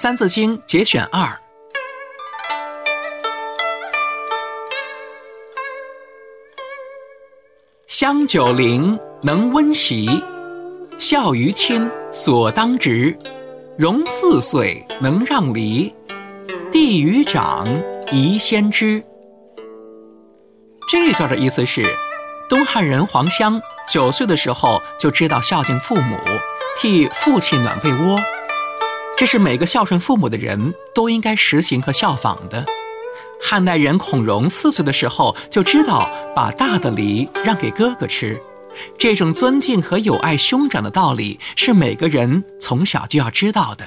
三字经》节选二：香九龄，能温席；孝于亲，所当执。融四岁，能让梨；弟于长，宜先知。这段的意思是，东汉人黄香九岁的时候就知道孝敬父母，替父亲暖被窝。这是每个孝顺父母的人都应该实行和效仿的。汉代人孔融四岁的时候就知道把大的梨让给哥哥吃。这种尊敬和友爱兄长的道理，是每个人从小就要知道的。